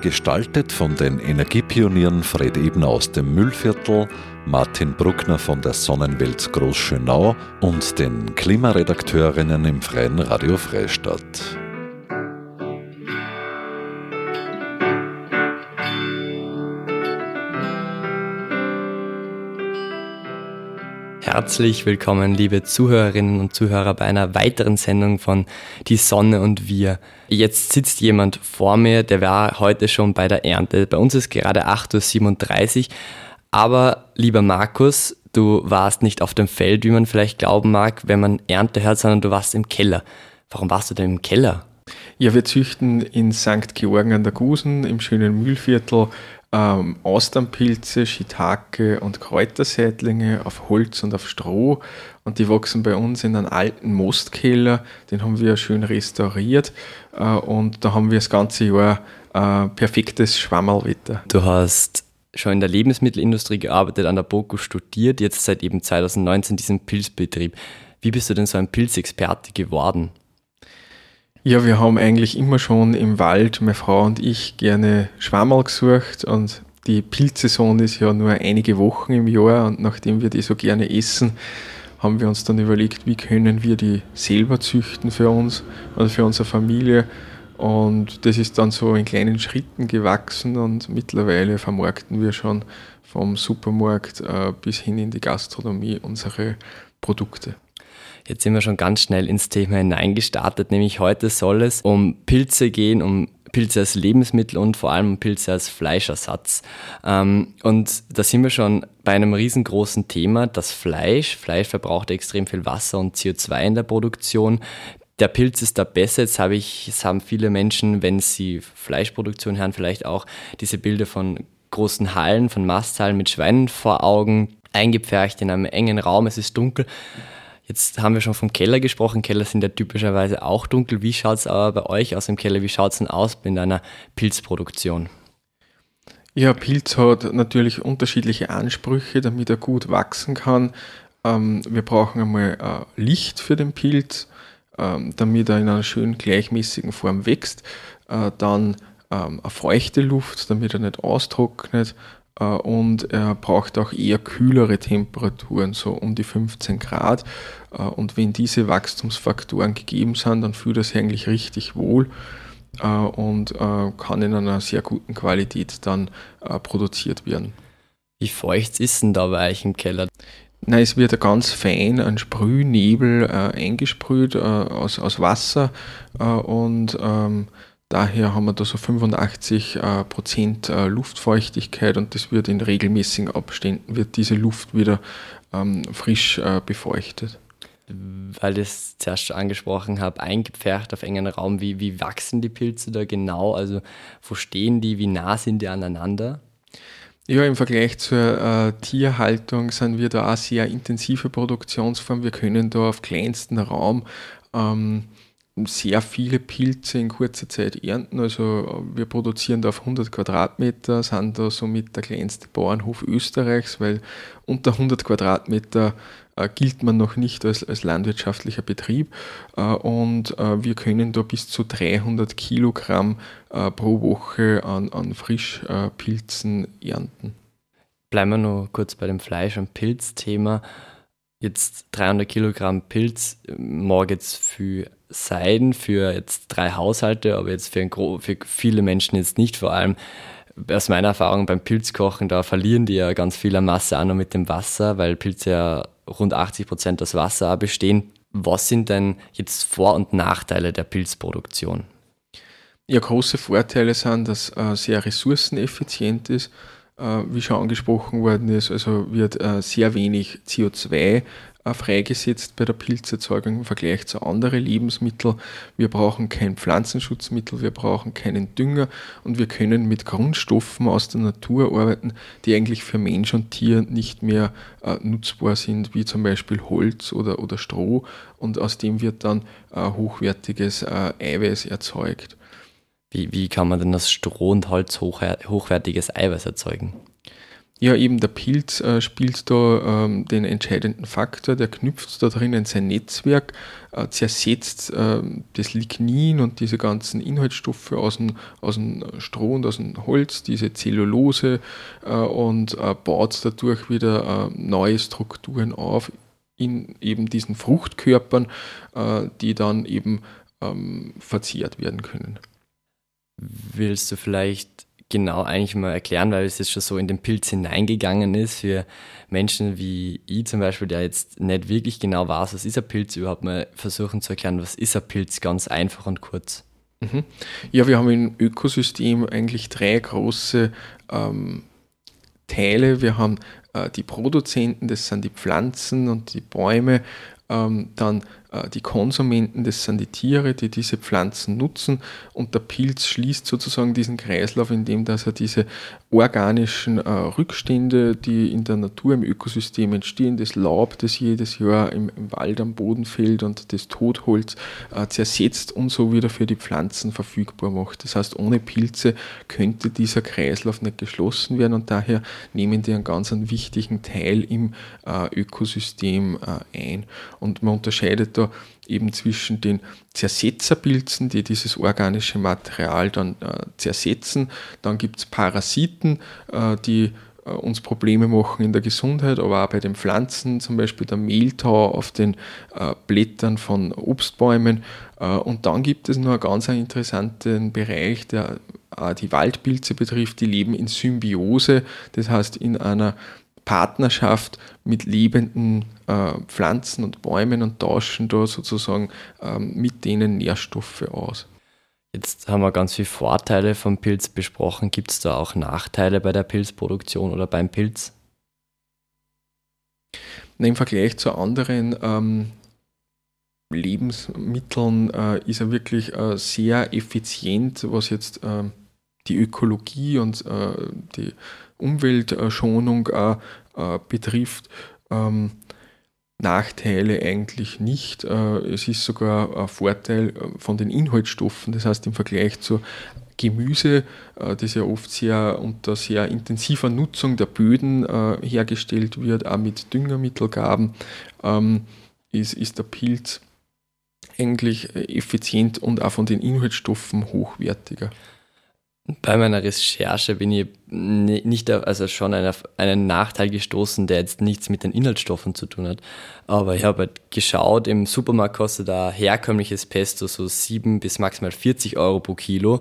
Gestaltet von den Energiepionieren Fred Ebner aus dem Müllviertel, Martin Bruckner von der Sonnenwelt Großschönau und den Klimaredakteurinnen im Freien Radio Freistadt. Herzlich willkommen, liebe Zuhörerinnen und Zuhörer, bei einer weiteren Sendung von Die Sonne und wir. Jetzt sitzt jemand vor mir, der war heute schon bei der Ernte. Bei uns ist gerade 8.37 Uhr. Aber lieber Markus, du warst nicht auf dem Feld, wie man vielleicht glauben mag, wenn man Ernte hört, sondern du warst im Keller. Warum warst du denn im Keller? Ja, wir züchten in St. Georgen an der Gusen im schönen Mühlviertel ähm, Austernpilze, Shiitake und Kräuterseitlinge auf Holz und auf Stroh. Und die wachsen bei uns in einem alten Mostkeller. Den haben wir schön restauriert. Äh, und da haben wir das ganze Jahr äh, perfektes Schwammerlwetter. Du hast schon in der Lebensmittelindustrie gearbeitet, an der BOKU studiert, jetzt seit eben 2019 diesen Pilzbetrieb. Wie bist du denn so ein Pilzexperte geworden? Ja, wir haben eigentlich immer schon im Wald, meine Frau und ich, gerne Schwammerl gesucht und die Pilzsaison ist ja nur einige Wochen im Jahr und nachdem wir die so gerne essen, haben wir uns dann überlegt, wie können wir die selber züchten für uns und für unsere Familie. Und das ist dann so in kleinen Schritten gewachsen und mittlerweile vermarkten wir schon vom Supermarkt äh, bis hin in die Gastronomie unsere Produkte. Jetzt sind wir schon ganz schnell ins Thema hineingestartet, nämlich heute soll es um Pilze gehen, um Pilze als Lebensmittel und vor allem Pilze als Fleischersatz. Ähm, und da sind wir schon bei einem riesengroßen Thema, das Fleisch. Fleisch verbraucht extrem viel Wasser und CO2 in der Produktion. Der Pilz ist da besser. Jetzt habe ich, es haben viele Menschen, wenn sie Fleischproduktion hören, vielleicht auch diese Bilder von großen Hallen, von Masthallen mit Schweinen vor Augen, eingepfercht in einem engen Raum, es ist dunkel. Jetzt haben wir schon vom Keller gesprochen. Keller sind ja typischerweise auch dunkel. Wie schaut es aber bei euch aus dem Keller? Wie schaut es denn aus in einer Pilzproduktion? Ja, Pilz hat natürlich unterschiedliche Ansprüche, damit er gut wachsen kann. Ähm, wir brauchen einmal äh, Licht für den Pilz, ähm, damit er in einer schön gleichmäßigen Form wächst. Äh, dann ähm, eine feuchte Luft, damit er nicht austrocknet. Äh, und er braucht auch eher kühlere Temperaturen, so um die 15 Grad. Äh, und wenn diese Wachstumsfaktoren gegeben sind, dann fühlt er sich eigentlich richtig wohl äh, und kann in einer sehr guten Qualität dann produziert werden. Wie feucht ist denn da bei euch im Keller? Nein, es wird ganz fein ein Sprühnebel äh, eingesprüht äh, aus, aus Wasser äh, und ähm, Daher haben wir da so 85 äh, Prozent äh, Luftfeuchtigkeit und das wird in regelmäßigen Abständen, wird diese Luft wieder ähm, frisch äh, befeuchtet. Weil ich es zuerst schon angesprochen habe, eingepfercht auf engen Raum, wie, wie wachsen die Pilze da genau? Also wo stehen die, wie nah sind die aneinander? Ja, im Vergleich zur äh, Tierhaltung sind wir da auch sehr intensive Produktionsform. Wir können da auf kleinstem Raum ähm, sehr viele Pilze in kurzer Zeit ernten. Also wir produzieren da auf 100 Quadratmeter, sind da somit der kleinste Bauernhof Österreichs, weil unter 100 Quadratmeter äh, gilt man noch nicht als, als landwirtschaftlicher Betrieb äh, und äh, wir können da bis zu 300 Kilogramm äh, pro Woche an, an Frischpilzen ernten. Bleiben wir noch kurz bei dem Fleisch- und Pilzthema. Jetzt 300 Kilogramm Pilz, mag jetzt für sein für jetzt drei Haushalte, aber jetzt für, ein, für viele Menschen jetzt nicht. Vor allem aus meiner Erfahrung beim Pilzkochen, da verlieren die ja ganz viel Masse auch noch mit dem Wasser, weil Pilze ja rund 80 Prozent aus Wasser bestehen. Was sind denn jetzt Vor- und Nachteile der Pilzproduktion? Ja, große Vorteile sind, dass äh, sehr ressourceneffizient ist. Äh, wie schon angesprochen worden ist, also wird äh, sehr wenig CO2 äh, freigesetzt bei der Pilzerzeugung im Vergleich zu anderen Lebensmitteln. Wir brauchen kein Pflanzenschutzmittel, wir brauchen keinen Dünger und wir können mit Grundstoffen aus der Natur arbeiten, die eigentlich für Mensch und Tier nicht mehr äh, nutzbar sind, wie zum Beispiel Holz oder, oder Stroh und aus dem wird dann äh, hochwertiges äh, Eiweiß erzeugt. Wie, wie kann man denn aus Stroh und Holz hoch, hochwertiges Eiweiß erzeugen? Ja, eben der Pilz äh, spielt da ähm, den entscheidenden Faktor, der knüpft da drinnen sein Netzwerk, äh, zersetzt äh, das Lignin und diese ganzen Inhaltsstoffe aus dem, aus dem Stroh und aus dem Holz, diese Zellulose äh, und äh, baut dadurch wieder äh, neue Strukturen auf in eben diesen Fruchtkörpern, die dann eben ähm, verzehrt werden können. Willst du vielleicht genau eigentlich mal erklären, weil es jetzt schon so in den Pilz hineingegangen ist für Menschen wie ich zum Beispiel, der jetzt nicht wirklich genau weiß, was ist ein Pilz überhaupt, mal versuchen zu erklären, was ist ein Pilz ganz einfach und kurz. Mhm. Ja, wir haben im Ökosystem eigentlich drei große ähm, Teile. Wir haben äh, die Produzenten, das sind die Pflanzen und die Bäume, ähm, dann die Konsumenten, das sind die Tiere, die diese Pflanzen nutzen. Und der Pilz schließt sozusagen diesen Kreislauf, indem dass er diese organischen äh, Rückstände, die in der Natur im Ökosystem entstehen, das Laub, das jedes Jahr im, im Wald am Boden fällt und das Totholz äh, zersetzt und so wieder für die Pflanzen verfügbar macht. Das heißt, ohne Pilze könnte dieser Kreislauf nicht geschlossen werden und daher nehmen die einen ganz einen wichtigen Teil im äh, Ökosystem äh, ein. Und man unterscheidet da eben zwischen den Zersetzerpilzen, die dieses organische Material dann äh, zersetzen. Dann gibt es Parasiten, äh, die äh, uns Probleme machen in der Gesundheit, aber auch bei den Pflanzen, zum Beispiel der Mehltau auf den äh, Blättern von Obstbäumen. Äh, und dann gibt es noch einen ganz interessanten Bereich, der die Waldpilze betrifft, die leben in Symbiose, das heißt in einer Partnerschaft mit lebenden äh, Pflanzen und Bäumen und tauschen da sozusagen ähm, mit denen Nährstoffe aus. Jetzt haben wir ganz viele Vorteile vom Pilz besprochen. Gibt es da auch Nachteile bei der Pilzproduktion oder beim Pilz? Im Vergleich zu anderen ähm, Lebensmitteln äh, ist er wirklich äh, sehr effizient, was jetzt äh, die Ökologie und äh, die Umweltschonung äh, äh, betrifft. Ähm, Nachteile eigentlich nicht. Äh, es ist sogar ein Vorteil von den Inhaltsstoffen, das heißt im Vergleich zu Gemüse, das ja oft sehr unter sehr intensiver Nutzung der Böden hergestellt wird, auch mit Düngermittelgaben, ähm, ist, ist der Pilz eigentlich effizient und auch von den Inhaltsstoffen hochwertiger. Bei meiner Recherche bin ich nicht, also schon einen, einen Nachteil gestoßen, der jetzt nichts mit den Inhaltsstoffen zu tun hat. Aber ich habe halt geschaut, im Supermarkt kostet da herkömmliches Pesto so 7 bis maximal 40 Euro pro Kilo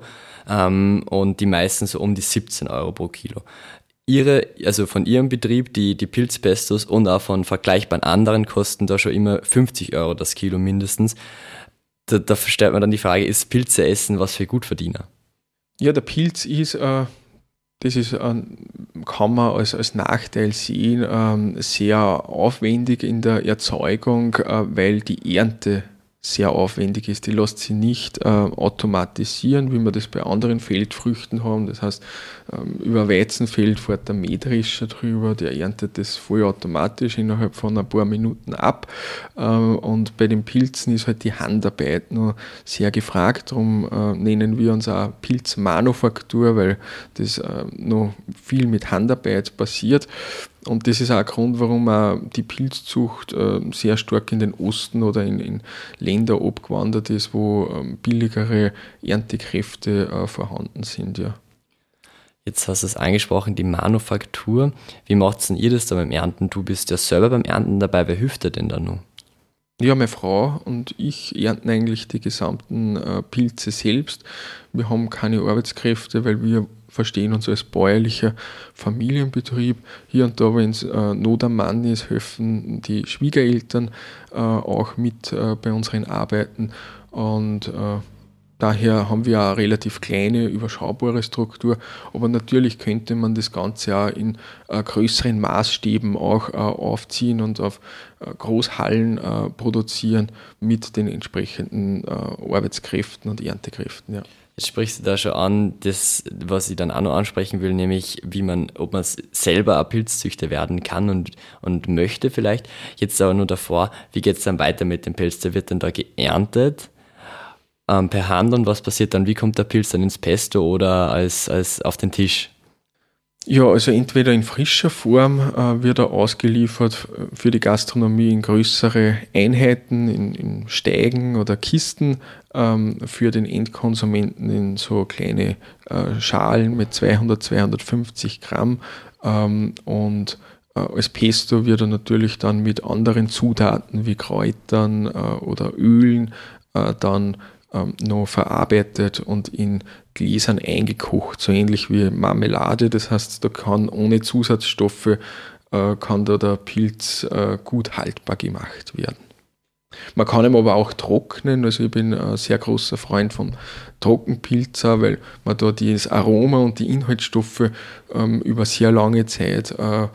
ähm, und die meisten so um die 17 Euro pro Kilo. Ihre, also von ihrem Betrieb, die, die Pilzpestos und auch von vergleichbaren anderen kosten da schon immer 50 Euro das Kilo mindestens. Da, da stellt man dann die Frage, ist Pilze essen was für Gutverdiener? Ja, der Pilz ist, äh, das ist, äh, kann man als, als Nachteil sehen, äh, sehr aufwendig in der Erzeugung, äh, weil die Ernte sehr aufwendig ist. Die lässt sich nicht äh, automatisieren, wie wir das bei anderen Feldfrüchten haben. Das heißt, ähm, über Weizenfeld fährt der Mähdrescher drüber, der erntet das vollautomatisch innerhalb von ein paar Minuten ab. Ähm, und bei den Pilzen ist halt die Handarbeit noch sehr gefragt. Darum äh, nennen wir uns auch Pilzmanufaktur, weil das äh, noch viel mit Handarbeit passiert. Und das ist auch ein Grund, warum auch die Pilzzucht äh, sehr stark in den Osten oder in, in Länder abgewandert ist, wo ähm, billigere Erntekräfte äh, vorhanden sind. Ja. Jetzt hast du es angesprochen, die Manufaktur. Wie macht denn ihr das da beim Ernten? Du bist ja selber beim Ernten dabei. Wer hilft dir denn da noch? Ja, meine Frau und ich ernten eigentlich die gesamten äh, Pilze selbst. Wir haben keine Arbeitskräfte, weil wir verstehen uns als bäuerlicher Familienbetrieb. Hier und da, wenn es äh, Not am Mann ist, helfen die Schwiegereltern äh, auch mit äh, bei unseren Arbeiten. Und äh, Daher haben wir eine relativ kleine, überschaubare Struktur, aber natürlich könnte man das Ganze auch in äh, größeren Maßstäben auch äh, aufziehen und auf äh, Großhallen äh, produzieren mit den entsprechenden äh, Arbeitskräften und Erntekräften. Ja. Jetzt sprichst du da schon an, das, was ich dann auch noch ansprechen will, nämlich wie man, ob man selber ein Pilzzüchter werden kann und, und möchte vielleicht. Jetzt aber nur davor, wie geht es dann weiter mit dem Pilz? Der wird dann da geerntet ähm, per Hand und was passiert dann? Wie kommt der Pilz dann ins Pesto oder als, als auf den Tisch? Ja, also entweder in frischer Form äh, wird er ausgeliefert für die Gastronomie in größere Einheiten, in, in Steigen oder Kisten, ähm, für den Endkonsumenten in so kleine äh, Schalen mit 200, 250 Gramm ähm, und äh, als Pesto wird er natürlich dann mit anderen Zutaten wie Kräutern äh, oder Ölen äh, dann ähm, noch verarbeitet und in Gläsern eingekocht, so ähnlich wie Marmelade. Das heißt, da kann ohne Zusatzstoffe äh, kann da der Pilz äh, gut haltbar gemacht werden. Man kann ihn aber auch trocknen, also ich bin ein sehr großer Freund vom Trockenpilzer, weil man da das Aroma und die Inhaltsstoffe ähm, über sehr lange Zeit äh,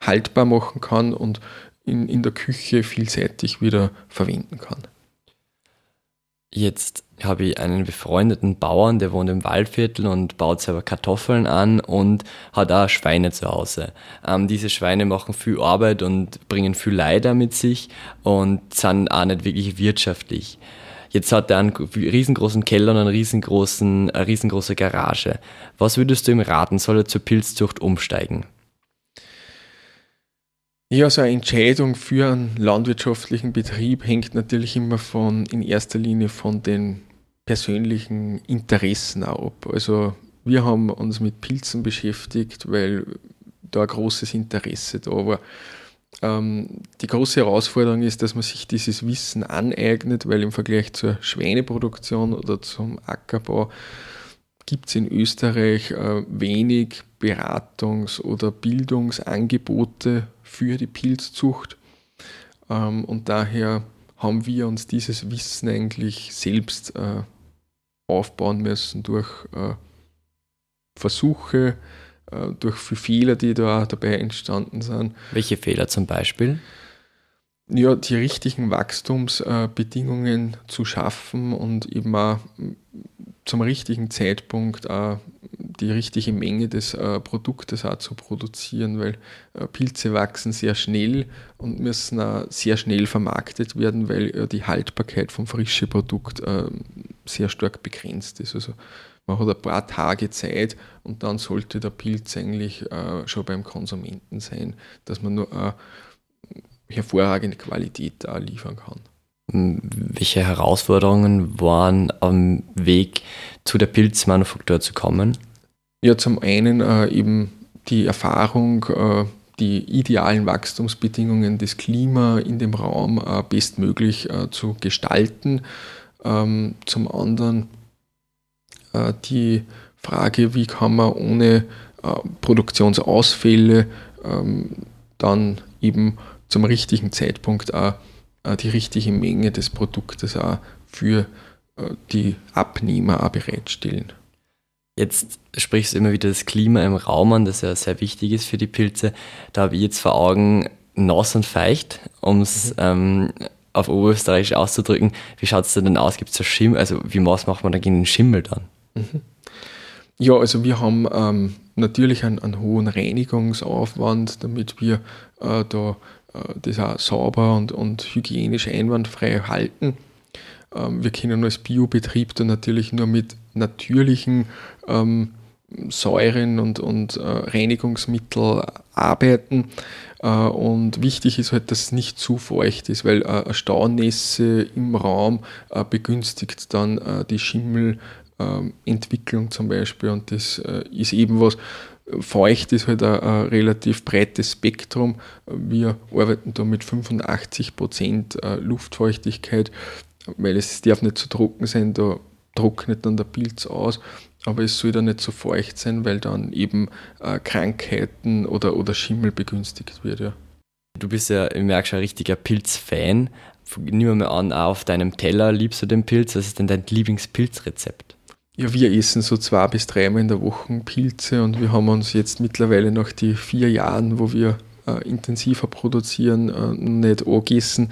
haltbar machen kann und in, in der Küche vielseitig wieder verwenden kann. Jetzt habe ich einen befreundeten Bauern, der wohnt im Waldviertel und baut selber Kartoffeln an und hat auch Schweine zu Hause. Ähm, diese Schweine machen viel Arbeit und bringen viel Leider mit sich und sind auch nicht wirklich wirtschaftlich. Jetzt hat er einen riesengroßen Keller und einen riesengroßen, eine riesengroße Garage. Was würdest du ihm raten? Soll er zur Pilzzucht umsteigen? Ja, so eine Entscheidung für einen landwirtschaftlichen Betrieb hängt natürlich immer von, in erster Linie von den persönlichen Interessen ab. Also wir haben uns mit Pilzen beschäftigt, weil da ein großes Interesse da war. Ähm, die große Herausforderung ist, dass man sich dieses Wissen aneignet, weil im Vergleich zur Schweineproduktion oder zum Ackerbau gibt es in Österreich äh, wenig Beratungs- oder Bildungsangebote für die Pilzzucht. Ähm, und daher haben wir uns dieses Wissen eigentlich selbst äh, aufbauen müssen durch äh, Versuche, äh, durch viele Fehler, die da dabei entstanden sind. Welche Fehler zum Beispiel? Ja, die richtigen Wachstumsbedingungen zu schaffen und eben auch zum richtigen Zeitpunkt auch die richtige Menge des äh, Produktes auch zu produzieren, weil äh, Pilze wachsen sehr schnell und müssen auch sehr schnell vermarktet werden, weil äh, die Haltbarkeit vom frischen Produkt äh, sehr stark begrenzt ist. Also man hat ein paar Tage Zeit und dann sollte der Pilz eigentlich äh, schon beim Konsumenten sein, dass man nur eine hervorragende Qualität da liefern kann. Welche Herausforderungen waren am Weg zu der Pilzmanufaktur zu kommen? Ja, zum einen äh, eben die Erfahrung, äh, die idealen Wachstumsbedingungen des Klima in dem Raum äh, bestmöglich äh, zu gestalten. Ähm, zum anderen äh, die Frage, wie kann man ohne äh, Produktionsausfälle ähm, dann eben zum richtigen Zeitpunkt auch die richtige Menge des Produktes auch für die Abnehmer auch bereitstellen. Jetzt sprichst du immer wieder das Klima im Raum an, das ja sehr wichtig ist für die Pilze. Da habe ich jetzt vor Augen nass und feucht, um es mhm. ähm, auf Oberösterreichisch auszudrücken. Wie schaut es denn aus? Gibt es da Schimmel? Also wie was macht man dagegen den Schimmel dann? Mhm. Ja, also wir haben ähm, natürlich einen, einen, hohen Reinigungsaufwand, damit wir äh, da äh, das auch sauber und, und hygienisch einwandfrei halten. Ähm, wir können als Biobetrieb dann natürlich nur mit natürlichen ähm, Säuren und, und äh, Reinigungsmittel arbeiten. Äh, und wichtig ist halt, dass es nicht zu feucht ist, weil äh, Staunässe im Raum äh, begünstigt dann äh, die Schimmelentwicklung zum Beispiel. Und das äh, ist eben was, Feucht ist halt ein, ein, relativ breites Spektrum. Wir arbeiten da mit 85% Luftfeuchtigkeit, weil es darf nicht zu trocken sein, da trocknet dann der Pilz aus, aber es soll dann nicht so feucht sein, weil dann eben äh, Krankheiten oder, oder Schimmel begünstigt wird. Ja. Du bist ja, ich merke schon, ein richtiger Pilzfan. Nimm mal an, auch auf deinem Teller liebst du den Pilz. Was ist denn dein Lieblingspilzrezept? Ja, wir essen so zwei bis dreimal in der Woche Pilze und wir haben uns jetzt mittlerweile nach die vier Jahren, wo wir äh, intensiver produzieren, äh, nicht angegessen.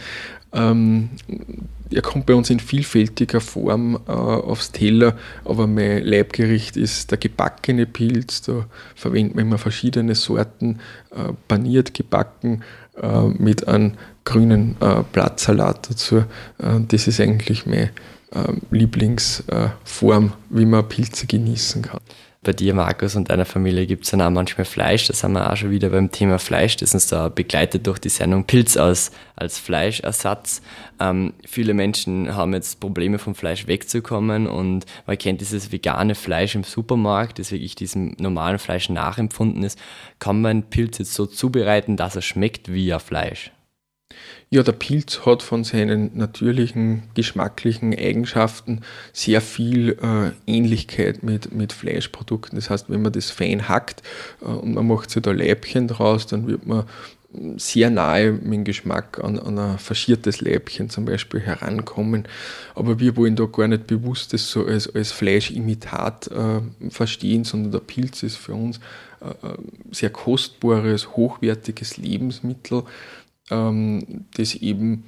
Ähm, er kommt bei uns in vielfältiger Form äh, aufs Teller, aber mein Leibgericht ist der gebackene Pilz. Da verwenden wir immer verschiedene Sorten, äh, paniert gebacken äh, mit einem grünen äh, Blattsalat dazu. Äh, das ist eigentlich meine äh, Lieblingsform, wie man Pilze genießen kann bei dir, Markus, und deiner Familie gibt es dann auch manchmal Fleisch. Das haben wir auch schon wieder beim Thema Fleisch. Das ist uns da begleitet durch die Sendung Pilz als, als Fleischersatz. Ähm, viele Menschen haben jetzt Probleme vom Fleisch wegzukommen und man kennt dieses vegane Fleisch im Supermarkt, das wirklich diesem normalen Fleisch nachempfunden ist. Kann man Pilz jetzt so zubereiten, dass er schmeckt wie ein Fleisch? Ja, der Pilz hat von seinen natürlichen geschmacklichen Eigenschaften sehr viel äh, Ähnlichkeit mit, mit Fleischprodukten. Das heißt, wenn man das fein hackt äh, und man macht sich da Leibchen draus, dann wird man sehr nahe mit dem Geschmack an, an ein faschiertes Leibchen zum Beispiel herankommen. Aber wir wollen da gar nicht bewusst das so als, als Fleischimitat äh, verstehen, sondern der Pilz ist für uns äh, ein sehr kostbares, hochwertiges Lebensmittel, ähm, das eben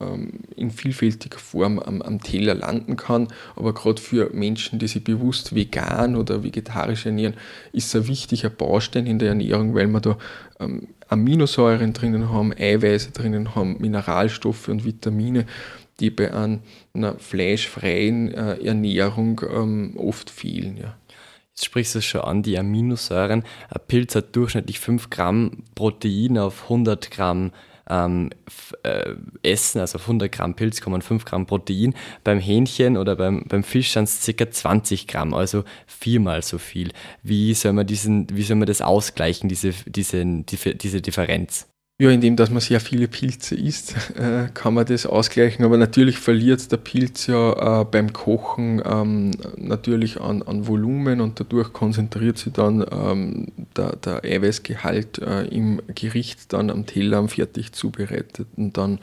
ähm, in vielfältiger Form am, am Teller landen kann. Aber gerade für Menschen, die sich bewusst vegan oder vegetarisch ernähren, ist es ein wichtiger Baustein in der Ernährung, weil wir da ähm, Aminosäuren drinnen haben, Eiweiße drinnen haben, Mineralstoffe und Vitamine, die bei einer fleischfreien äh, Ernährung ähm, oft fehlen. Ja. Jetzt sprichst du es schon an, die Aminosäuren. Ein Pilz hat durchschnittlich 5 Gramm Protein auf 100 Gramm ähm, äh, essen, also auf 100 Gramm Pilz kommen 5 Gramm Protein. Beim Hähnchen oder beim, beim Fisch sind es ca. 20 Gramm, also viermal so viel. Wie soll man, diesen, wie soll man das ausgleichen, diese, diese, diese Differenz? Ja, indem dass man sehr viele Pilze isst, äh, kann man das ausgleichen. Aber natürlich verliert der Pilz ja äh, beim Kochen ähm, natürlich an, an Volumen und dadurch konzentriert sich dann ähm, der, der Eiweißgehalt äh, im Gericht dann am Teller, am fertig zubereiteten dann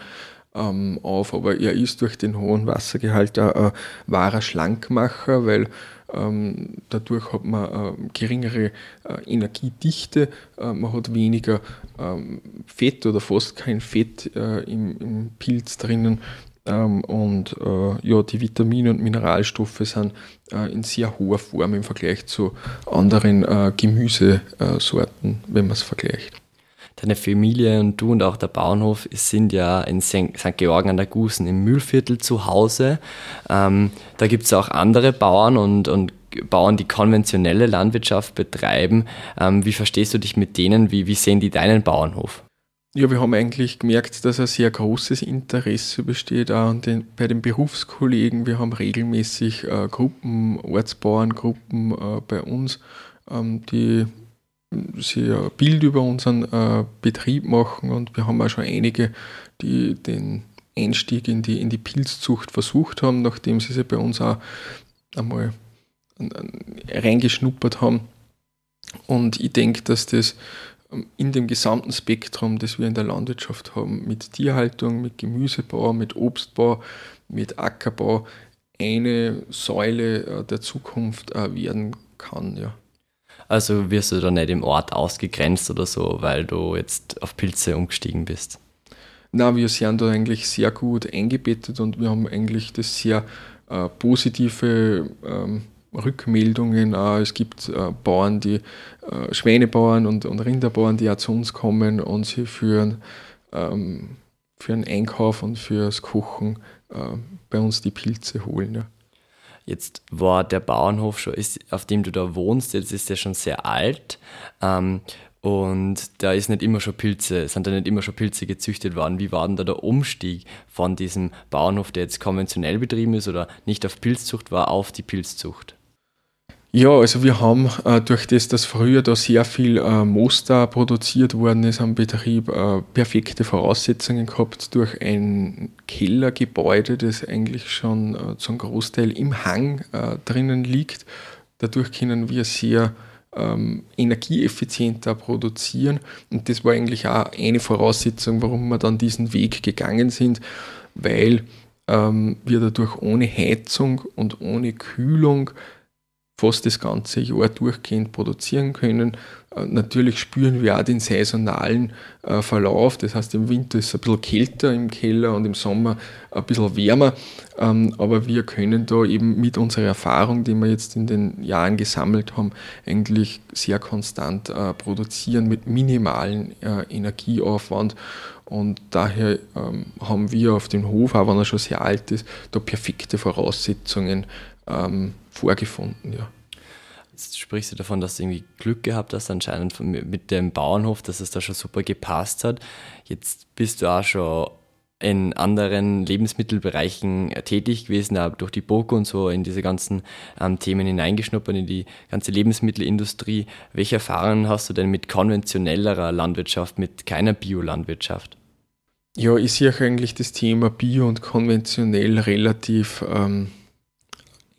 ähm, auf. Aber er ist durch den hohen Wassergehalt ein wahrer Schlankmacher, weil ähm, dadurch hat man äh, geringere äh, Energiedichte, äh, man hat weniger ähm, Fett oder fast kein Fett äh, im, im, Pilz drinnen. Ähm, und äh, ja, die Vitamine und Mineralstoffe sind äh, in sehr hoher Form im Vergleich zu anderen Gemüsesorten, wenn man es vergleicht deine Familie und du und auch der Bauernhof sind ja in St. Georgen an der Gusen im Mühlviertel zu Hause. Ähm, da gibt es auch andere Bauern und, und Bauern, die konventionelle Landwirtschaft betreiben. Ähm, wie verstehst du dich mit denen? Wie, wie sehen die deinen Bauernhof? Ja, wir haben eigentlich gemerkt, dass ein sehr großes Interesse besteht auch den, bei den Berufskollegen. Wir haben regelmäßig äh, Gruppen, Ortsbauerngruppen äh, bei uns, ähm, die sie ein Bild über unseren äh, Betrieb machen und wir haben auch schon einige, die den Einstieg in die, in die Pilzzucht versucht haben, nachdem sie sich bei uns auch einmal reingeschnuppert haben. Und ich denke, dass das ähm, in dem gesamten Spektrum, das wir in der Landwirtschaft haben, mit Tierhaltung, mit Gemüsebau, mit Obstbau, mit Ackerbau, eine Säule äh, der Zukunft äh, werden kann. Ja. Also wirst du da nicht im Ort ausgegrenzt oder so, weil du jetzt auf Pilze umgestiegen bist? Na, wir sind da eigentlich sehr gut eingebettet und wir haben eigentlich das sehr äh, positive ähm, Rückmeldungen. Auch. Es gibt äh, Bauern, die äh, Schweinebauern und, und Rinderbauern, die auch zu uns kommen und sie für, ähm, für den Einkauf und fürs Kochen äh, bei uns die Pilze holen. Ja. Jetzt war der Bauernhof schon, ist, auf dem du da wohnst, jetzt ist der schon sehr alt. Ähm, und da ist nicht immer schon Pilze, sind da nicht immer schon Pilze gezüchtet worden. Wie war denn da der Umstieg von diesem Bauernhof, der jetzt konventionell betrieben ist oder nicht auf Pilzzucht war, auf die Pilzzucht? Ja, also wir haben äh, durch das, dass früher da sehr viel äh, Moster produziert worden ist am Betrieb, äh, perfekte Voraussetzungen gehabt durch ein Kellergebäude, das eigentlich schon äh, zum Großteil im Hang äh, drinnen liegt. Dadurch können wir sehr ähm, energieeffizienter produzieren. Und das war eigentlich auch eine Voraussetzung, warum wir dann diesen Weg gegangen sind, weil ähm, wir dadurch ohne Heizung und ohne Kühlung fast das ganze Jahr durchgehend produzieren können. Äh, natürlich spüren wir auch den saisonalen äh, Verlauf. Das heißt, im Winter ist es ein bisschen kälter im Keller und im Sommer ein bisschen wärmer. Ähm, aber wir können da eben mit unserer Erfahrung, die wir jetzt in den Jahren gesammelt haben, eigentlich sehr konstant äh, produzieren mit minimalen Energieaufwand. Und daher ähm, haben wir auf dem Hof, auch wenn er schon sehr alt ist, da perfekte Voraussetzungen ähm, vorgefunden. Ja. Jetzt sprichst du davon, dass du irgendwie Glück gehabt hast, anscheinend mit dem Bauernhof, dass es da schon super gepasst hat. Jetzt bist du auch schon in anderen Lebensmittelbereichen tätig gewesen, aber durch die BOKU und so in diese ganzen ähm, Themen hineingeschnuppert, in die ganze Lebensmittelindustrie. Welche Erfahrungen hast du denn mit konventionellerer Landwirtschaft, mit keiner Biolandwirtschaft? Ja, ich sehe eigentlich das Thema Bio und konventionell relativ ähm,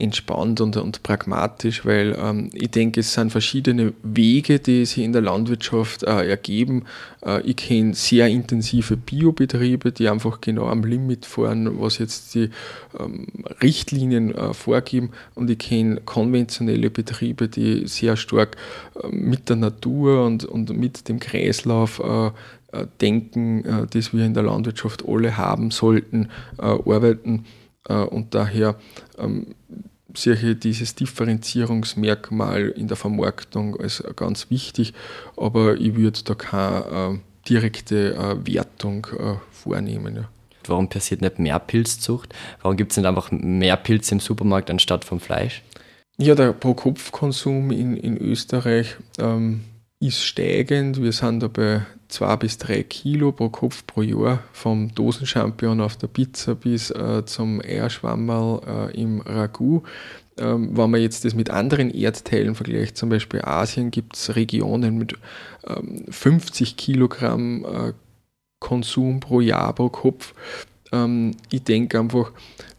entspannt und, und pragmatisch, weil ähm, ich denke, es sind verschiedene Wege, die sich in der Landwirtschaft äh, ergeben. Äh, ich kenne sehr intensive Biobetriebe, die einfach genau am Limit fahren, was jetzt die ähm, Richtlinien äh, vorgeben. Und ich kenne konventionelle Betriebe, die sehr stark äh, mit der Natur und, und mit dem Kreislauf äh, äh, denken, das wir in der Landwirtschaft alle haben sollten, arbeiten. Und daher ähm, sehe ich dieses Differenzierungsmerkmal in der Vermarktung als ganz wichtig, aber ich würde da keine äh, direkte äh, Wertung äh, vornehmen. Ja. Warum passiert nicht mehr Pilzzucht? Warum gibt es nicht einfach mehr Pilze im Supermarkt anstatt vom Fleisch? Ja, der Pro-Kopf-Konsum in, in Österreich ähm, ist steigend. Wir sind da bei zwei bis drei Kilo pro Kopf pro Jahr, vom Dosenchampion auf der Pizza bis äh, zum Eierschwammerl äh, im Ragout. Ähm, wenn man jetzt das mit anderen Erdteilen vergleicht, zum Beispiel Asien, gibt es Regionen mit ähm, 50 Kilogramm äh, Konsum pro Jahr pro Kopf. Ähm, ich denke einfach,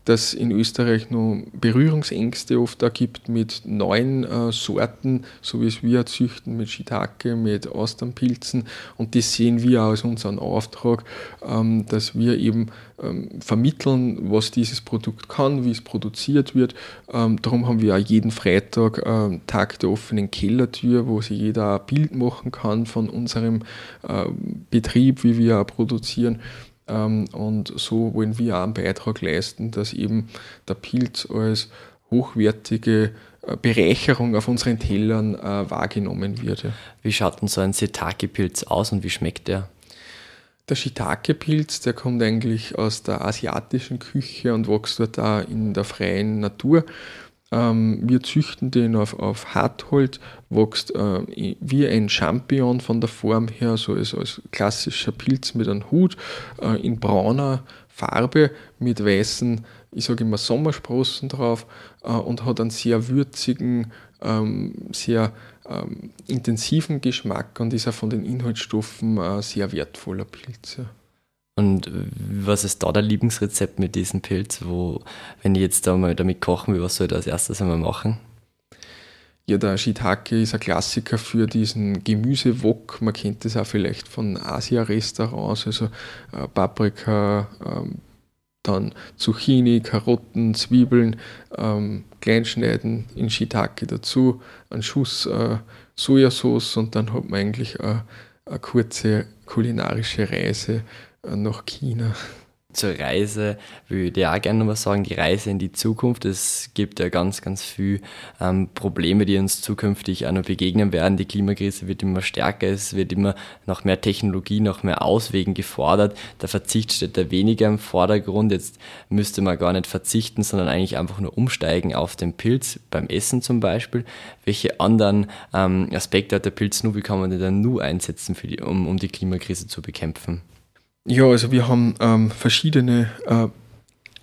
dass in Österreich nur Berührungsängste oft da gibt mit neuen äh, Sorten, so wie es wir züchten mit Shiitake, mit Austernpilzen. Und das sehen wir auch als unseren Auftrag, ähm, dass wir eben ähm, vermitteln, was dieses Produkt kann, wie es produziert wird. Ähm, darum haben wir auch jeden Freitag äh, Tag der offenen Kellertür, wo sich jeder ein Bild machen kann von unserem äh, Betrieb, wie wir produzieren. Ähm, und so wollen wir auch einen Beitrag leisten, dass eben der Pilz als hochwertige äh, Bereicherung auf unseren Tellern äh, wahrgenommen wird. Wie schaut denn so ein Shiitake-Pilz aus und wie schmeckt der? Der Shiitake-Pilz, der kommt eigentlich aus der asiatischen Küche und wächst dort da in der freien Natur. Ähm, wir züchten den auf, auf Hartholz, wächst äh, wie ein Champignon von der Form her, so als, als klassischer Pilz mit einem Hut, äh, in brauner Farbe mit weißen, ich sage immer Sommersprossen drauf äh, und hat einen sehr würzigen, ähm, sehr ähm, intensiven Geschmack und ist auch von den Inhaltsstoffen ein sehr wertvoller Pilz. Ja. Und was ist da der Lieblingsrezept mit diesem Pilz? Wo, wenn ich jetzt da mal damit kochen will, was soll ich da als erstes einmal machen? Ja, der Shiitake ist ein Klassiker für diesen Gemüsewok. Man kennt das auch vielleicht von Asia-Restaurants, also äh, Paprika, ähm, dann Zucchini, Karotten, Zwiebeln, ähm, kleinschneiden in Shiitake dazu, einen Schuss äh, Sojasauce und dann hat man eigentlich äh, eine kurze kulinarische Reise nach China. Zur Reise würde ich auch gerne noch was sagen, die Reise in die Zukunft. Es gibt ja ganz, ganz viele ähm, Probleme, die uns zukünftig auch noch begegnen werden. Die Klimakrise wird immer stärker, es wird immer nach mehr Technologie, nach mehr Auswegen gefordert. Der Verzicht steht da weniger im Vordergrund. Jetzt müsste man gar nicht verzichten, sondern eigentlich einfach nur umsteigen auf den Pilz, beim Essen zum Beispiel. Welche anderen ähm, Aspekte hat der Pilz nur, wie kann man den dann nur einsetzen, die, um, um die Klimakrise zu bekämpfen? Ja, also wir haben ähm, verschiedene äh,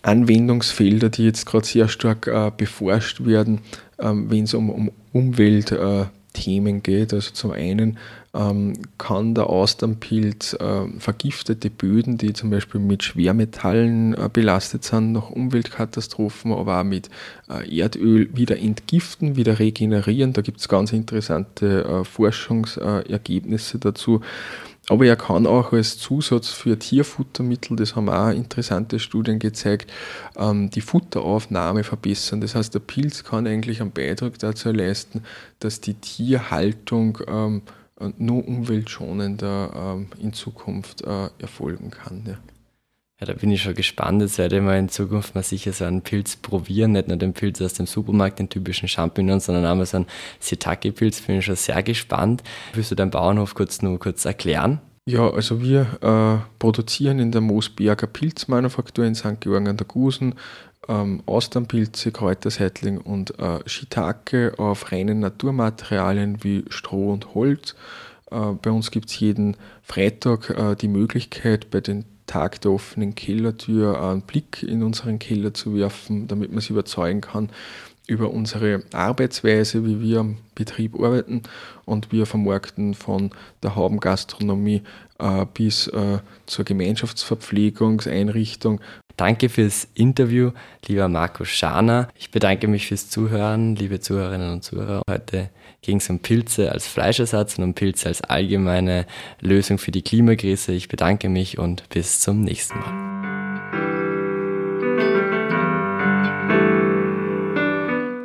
Anwendungsfelder, die jetzt gerade sehr stark äh, beforscht werden, ähm, wenn es um, um Umweltthemen Themen geht. Also zum einen ähm, kann der Austernpilz äh, vergiftete Böden, die zum Beispiel mit Schwermetallen äh, belastet sind, nach Umweltkatastrophen, aber auch mit äh, Erdöl wieder entgiften, wieder regenerieren. Da gibt es ganz interessante äh, Forschungsergebnisse dazu. Aber er kann auch als Zusatz für Tierfuttermittel, das haben auch interessante Studien gezeigt, ähm, die Futteraufnahme verbessern. Das heißt, der Pilz kann eigentlich einen Beitrag dazu leisten, dass die Tierhaltung ähm, nur umweltschonender ähm, in Zukunft äh, erfolgen kann. Ja. Da bin ich schon gespannt. Jetzt werde ich mal in Zukunft mal sicher so einen Pilz probieren. Nicht nur den Pilz aus dem Supermarkt, den typischen Champignon, sondern auch mal so einen Shiitake-Pilz. Bin ich schon sehr gespannt. Willst du deinen Bauernhof kurz nur kurz erklären? Ja, also wir äh, produzieren in der Moosberger Pilzmanufaktur in St. Georgen an der Gusen ähm, Austernpilze, Kräuterseitling und äh, Shiitake auf reinen Naturmaterialien wie Stroh und Holz. Äh, bei uns gibt es jeden Freitag äh, die Möglichkeit, bei den Tag der offenen Kellertür einen Blick in unseren Keller zu werfen, damit man sich überzeugen kann über unsere Arbeitsweise, wie wir am Betrieb arbeiten und wir vermarkten von der Haubengastronomie äh, bis äh, zur Gemeinschaftsverpflegungseinrichtung. Danke fürs Interview, lieber Marco Schaner. Ich bedanke mich fürs Zuhören, liebe Zuhörerinnen und Zuhörer. Heute ging es um Pilze als Fleischersatz und um Pilze als allgemeine Lösung für die Klimakrise. Ich bedanke mich und bis zum nächsten Mal.